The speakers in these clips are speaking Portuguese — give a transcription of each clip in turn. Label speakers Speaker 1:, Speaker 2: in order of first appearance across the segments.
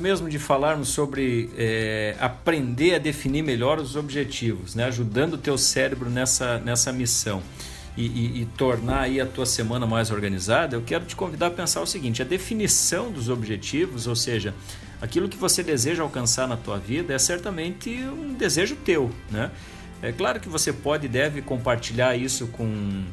Speaker 1: mesmo de falarmos sobre é, aprender a definir melhor os objetivos, né? ajudando o teu cérebro nessa, nessa missão e, e, e, tornar aí a tua semana mais organizada, eu quero te convidar a pensar o seguinte: a definição dos objetivos, ou seja, aquilo que você deseja alcançar na tua vida, é certamente um desejo teu, né? É claro que você pode e deve compartilhar isso com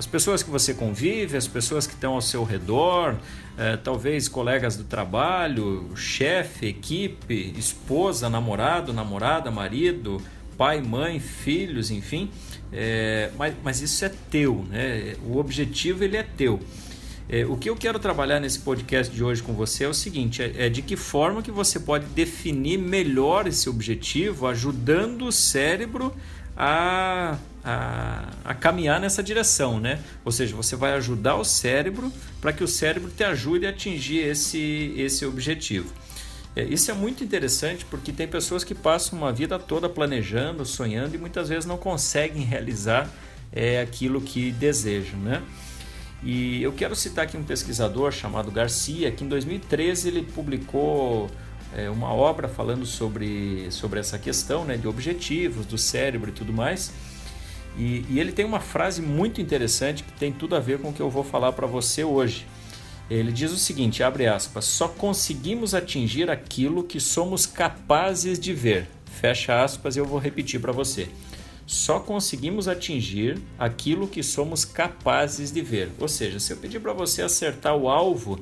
Speaker 1: as pessoas que você convive, as pessoas que estão ao seu redor, é, talvez colegas do trabalho, chefe, equipe, esposa, namorado, namorada, marido, pai, mãe, filhos, enfim. É, mas, mas isso é teu, né? O objetivo ele é teu. É, o que eu quero trabalhar nesse podcast de hoje com você é o seguinte: é, é, de que forma que você pode definir melhor esse objetivo, ajudando o cérebro a, a, a, caminhar nessa direção, né? Ou seja, você vai ajudar o cérebro para que o cérebro te ajude a atingir esse, esse objetivo. É, isso é muito interessante porque tem pessoas que passam uma vida toda planejando, sonhando e muitas vezes não conseguem realizar é, aquilo que desejam, né? E eu quero citar aqui um pesquisador chamado Garcia, que em 2013 ele publicou é, uma obra falando sobre, sobre essa questão né, de objetivos do cérebro e tudo mais. E, e ele tem uma frase muito interessante que tem tudo a ver com o que eu vou falar para você hoje. Ele diz o seguinte, abre aspas, só conseguimos atingir aquilo que somos capazes de ver. Fecha aspas, eu vou repetir para você. Só conseguimos atingir aquilo que somos capazes de ver. Ou seja, se eu pedir para você acertar o alvo,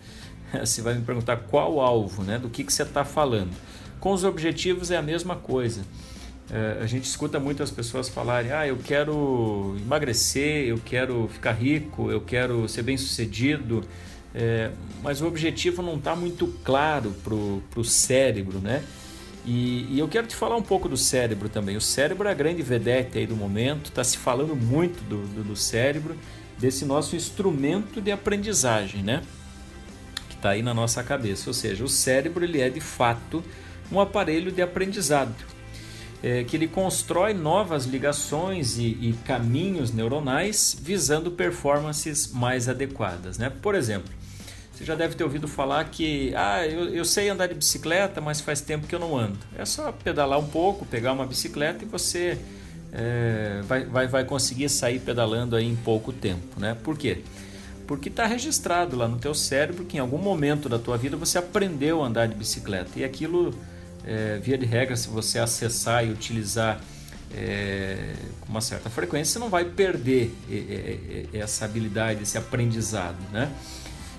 Speaker 1: Você vai me perguntar qual alvo, né? do que, que você está falando. Com os objetivos é a mesma coisa. É, a gente escuta muitas pessoas falarem: ah, eu quero emagrecer, eu quero ficar rico, eu quero ser bem sucedido, é, mas o objetivo não está muito claro para o cérebro, né? E, e, eu quero te falar um pouco do cérebro também. O cérebro é a grande vedete aí do momento, está se falando muito do, do, do cérebro, desse nosso instrumento de aprendizagem, né? está aí na nossa cabeça. Ou seja, o cérebro ele é de fato um aparelho de aprendizado, é, que ele constrói novas ligações e, e, caminhos neuronais visando performances mais adequadas. Né? Por exemplo, você já deve ter ouvido falar que ah, eu, eu sei andar de bicicleta, mas faz tempo que eu não ando. É só pedalar um pouco, pegar uma bicicleta e você é, vai, vai, vai conseguir sair pedalando aí em pouco tempo. Né? Por quê? porque está registrado lá no teu cérebro que em algum momento da tua vida você aprendeu a andar de bicicleta e aquilo, é, via de regra, se você acessar e utilizar é, com uma certa frequência, você não vai perder essa habilidade, esse aprendizado, né?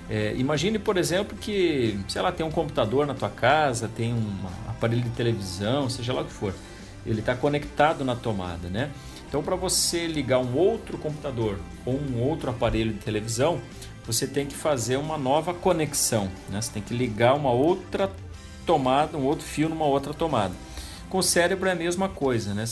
Speaker 1: É, imagine, por exemplo, que, sei lá, tem um computador na tua casa, tem um aparelho de televisão, seja lá o que for. Ele está conectado na tomada, né? Então, para você ligar um outro computador ou um outro aparelho de televisão, você tem que fazer uma nova conexão. Né? Você tem que ligar uma outra tomada, um outro fio numa outra tomada. Com o cérebro é a mesma coisa. Né?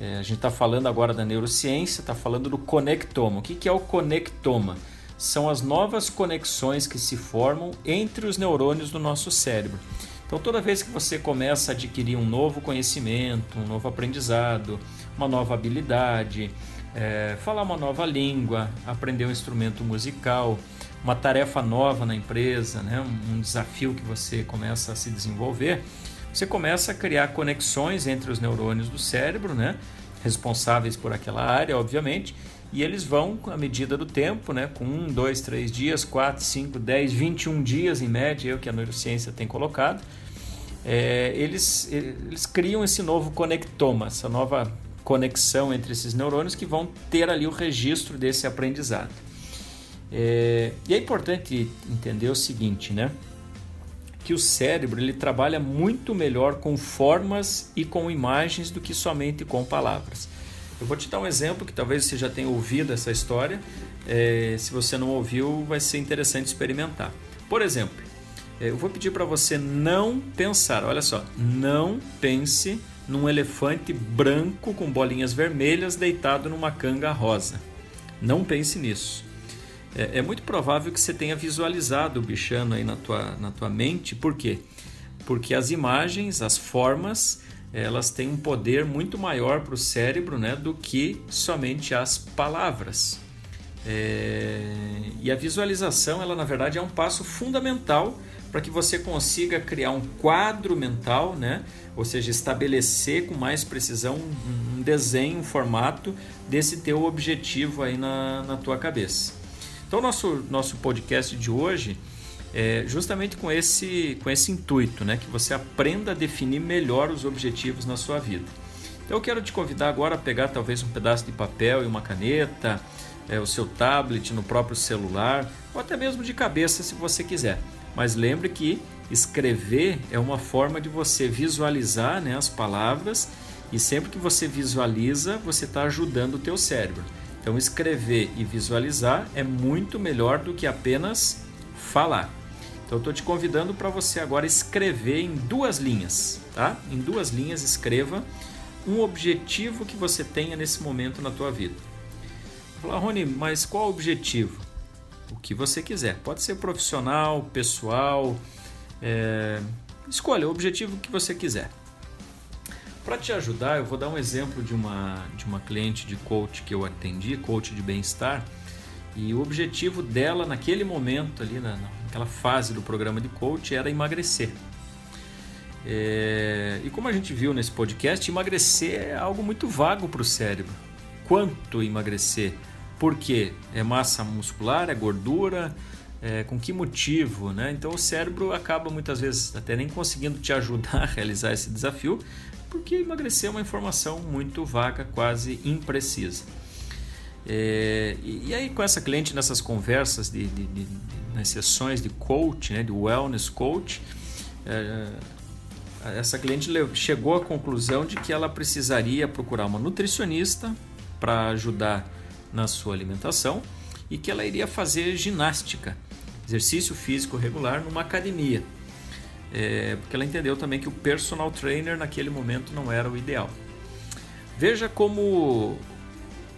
Speaker 1: É, a gente está falando agora da neurociência, está falando do conectoma. O que, que é o conectoma? São as novas conexões que se formam entre os neurônios do nosso cérebro. Então, toda vez que você começa a adquirir um novo conhecimento, um novo aprendizado, uma nova habilidade, é, falar uma nova língua, aprender um instrumento musical, uma tarefa nova na empresa, né? um desafio que você começa a se desenvolver, você começa a criar conexões entre os neurônios do cérebro, né? responsáveis por aquela área, obviamente, e eles vão, à medida do tempo, né, com um, dois, três dias, quatro, cinco, dez, vinte e um dias em média, é o que a neurociência tem colocado, é, eles, eles criam esse novo conectoma, essa nova conexão entre esses neurônios que vão ter ali o registro desse aprendizado. É, e é importante entender o seguinte, né? Que o cérebro ele trabalha muito melhor com formas e com imagens do que somente com palavras. Eu vou te dar um exemplo que talvez você já tenha ouvido essa história. É, se você não ouviu, vai ser interessante experimentar. Por exemplo, é, eu vou pedir para você não pensar, olha só, não pense num elefante branco com bolinhas vermelhas deitado numa canga rosa. Não pense nisso. É, é muito provável que você tenha visualizado o bichano aí na tua, na tua mente, por quê? Porque as imagens, as formas, elas têm um poder muito maior para o cérebro né, do que somente as palavras. É... E a visualização, ela na verdade é um passo fundamental para que você consiga criar um quadro mental, né? ou seja, estabelecer com mais precisão um desenho, um formato desse teu objetivo aí na, na tua cabeça. Então, nosso, nosso podcast de hoje é justamente com esse, com esse intuito, né? que você aprenda a definir melhor os objetivos na sua vida. Então, eu quero te convidar agora a pegar talvez um pedaço de papel e uma caneta, é, o seu tablet no próprio celular, ou até mesmo de cabeça se você quiser. Mas lembre que escrever é uma forma de você visualizar né, as palavras e sempre que você visualiza, você está ajudando o teu cérebro. Então escrever e visualizar é muito melhor do que apenas falar. Então estou te convidando para você agora escrever em duas linhas, tá? Em duas linhas escreva um objetivo que você tenha nesse momento na tua vida. Falar, Rony, mas qual o objetivo? O que você quiser. Pode ser profissional, pessoal, é... escolha o objetivo que você quiser. Para te ajudar, eu vou dar um exemplo de uma, de uma cliente de coach que eu atendi, coach de bem-estar, e o objetivo dela naquele momento, ali na, naquela fase do programa de coach, era emagrecer. É, e como a gente viu nesse podcast, emagrecer é algo muito vago para o cérebro. Quanto emagrecer? Por quê? É massa muscular? É gordura? É, com que motivo? Né? Então o cérebro acaba muitas vezes até nem conseguindo te ajudar a realizar esse desafio, porque emagrecer é uma informação muito vaga, quase imprecisa. É, e, e, aí com essa cliente nessas conversas, de, de, de, nas sessões de coach, né, de wellness coach, é, essa cliente chegou à conclusão de que ela precisaria procurar uma nutricionista para ajudar na sua alimentação e que ela iria fazer ginástica, exercício físico regular numa academia. É, porque ela entendeu também que o personal trainer naquele momento não era o ideal. Veja como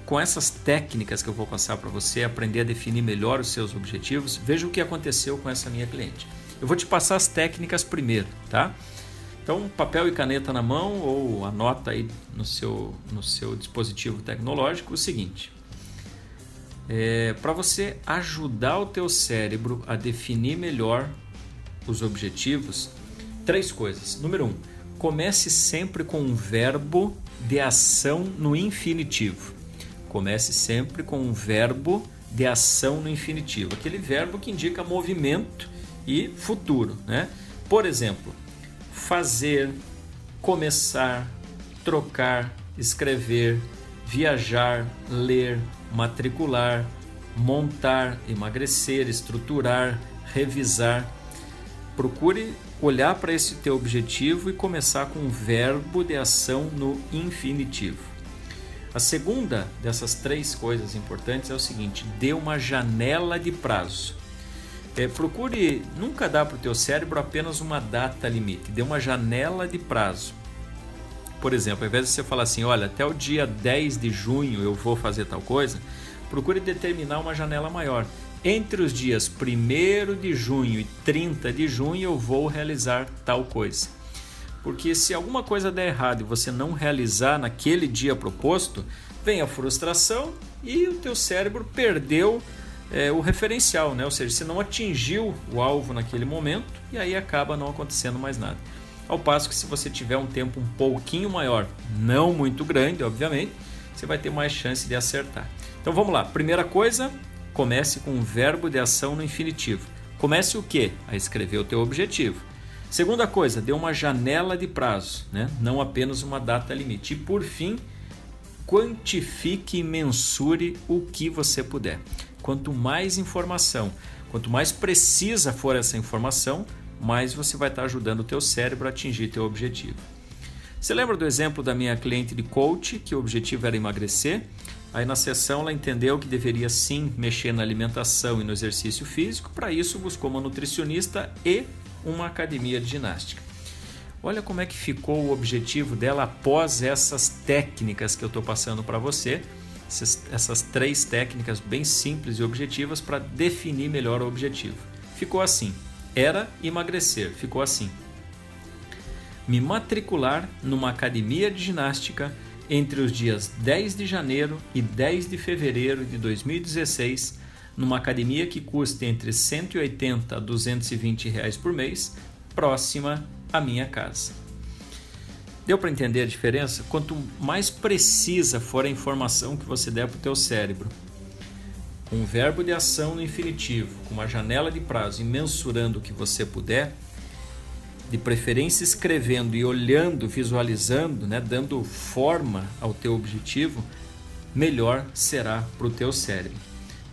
Speaker 1: com essas técnicas que eu vou passar para você aprender a definir melhor os seus objetivos, veja o que aconteceu com essa minha cliente. Eu vou te passar as técnicas primeiro, tá? Então, papel e caneta na mão ou anota aí no seu, no seu dispositivo tecnológico o seguinte. É, Para você ajudar o teu cérebro a definir melhor os objetivos, três coisas. Número um, comece sempre com um verbo de ação no infinitivo. Comece sempre com um verbo de ação no infinitivo, aquele verbo que indica movimento e futuro, né? Por exemplo, fazer, começar, trocar, escrever, viajar, ler, matricular, montar, emagrecer, estruturar, revisar. Procure olhar para esse teu objetivo e começar com um verbo de ação no infinitivo. A segunda dessas três coisas importantes é o seguinte: dê uma janela de prazo. É, procure nunca dar para o teu cérebro apenas uma data limite, dê uma janela de prazo. Por exemplo, ao invés de você falar assim, olha, até o dia 10 de junho eu vou fazer tal coisa, procure determinar uma janela maior. Entre os dias 1 de junho e 30 de junho eu vou realizar tal coisa. Porque se alguma coisa der errado e você não realizar naquele dia proposto, vem a frustração e o teu cérebro perdeu é, o referencial, né? ou seja, você não atingiu o alvo naquele momento e aí acaba não acontecendo mais nada. Ao passo que se você tiver um tempo um pouquinho maior, não muito grande, obviamente, você vai ter mais chance de acertar. Então vamos lá. Primeira coisa, comece com um verbo de ação no infinitivo. Comece o que? A escrever o teu objetivo. Segunda coisa, dê uma janela de prazo, né? não apenas uma data limite. E por fim, quantifique e mensure o que você puder. Quanto mais informação, quanto mais precisa for essa informação, mais você vai estar ajudando o teu cérebro a atingir teu objetivo. Você lembra do exemplo da minha cliente de coach, que o objetivo era emagrecer? Aí na sessão ela entendeu que deveria sim mexer na alimentação e no exercício físico, para isso buscou uma nutricionista e uma academia de ginástica. Olha como é que ficou o objetivo dela após essas técnicas que eu estou passando para você essas, essas três técnicas bem simples e objetivas para definir melhor o objetivo. Ficou assim: era emagrecer, ficou assim. Me matricular numa academia de ginástica entre os dias 10 de janeiro e 10 de fevereiro de 2016 numa academia que custa entre 180 a 220 reais por mês, próxima à minha casa. Deu para entender a diferença? Quanto mais precisa for a informação que você der para o teu cérebro, um verbo de ação no infinitivo, com uma janela de prazo e mensurando o que você puder, de preferência escrevendo e olhando, visualizando, né, dando forma ao teu objetivo, melhor será para o teu cérebro.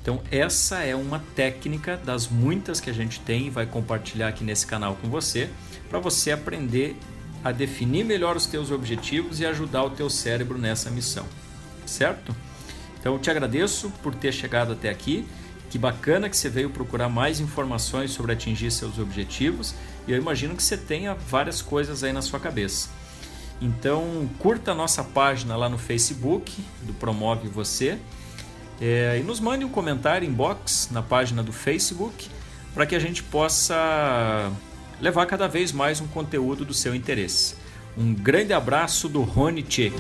Speaker 1: Então essa é uma técnica das muitas que a gente tem e vai compartilhar aqui nesse canal com você, para você aprender a definir melhor os teus objetivos e ajudar o teu cérebro nessa missão. Certo? Então eu te agradeço por ter chegado até aqui. Que bacana que você veio procurar mais informações sobre atingir seus objetivos e eu imagino que você tenha várias coisas aí na sua cabeça. Então, curta a nossa página lá no Facebook do Promove Você é, e nos mande um comentário inbox na página do Facebook para que a gente possa levar cada vez mais um conteúdo do seu interesse. Um grande abraço do Rony Tchek.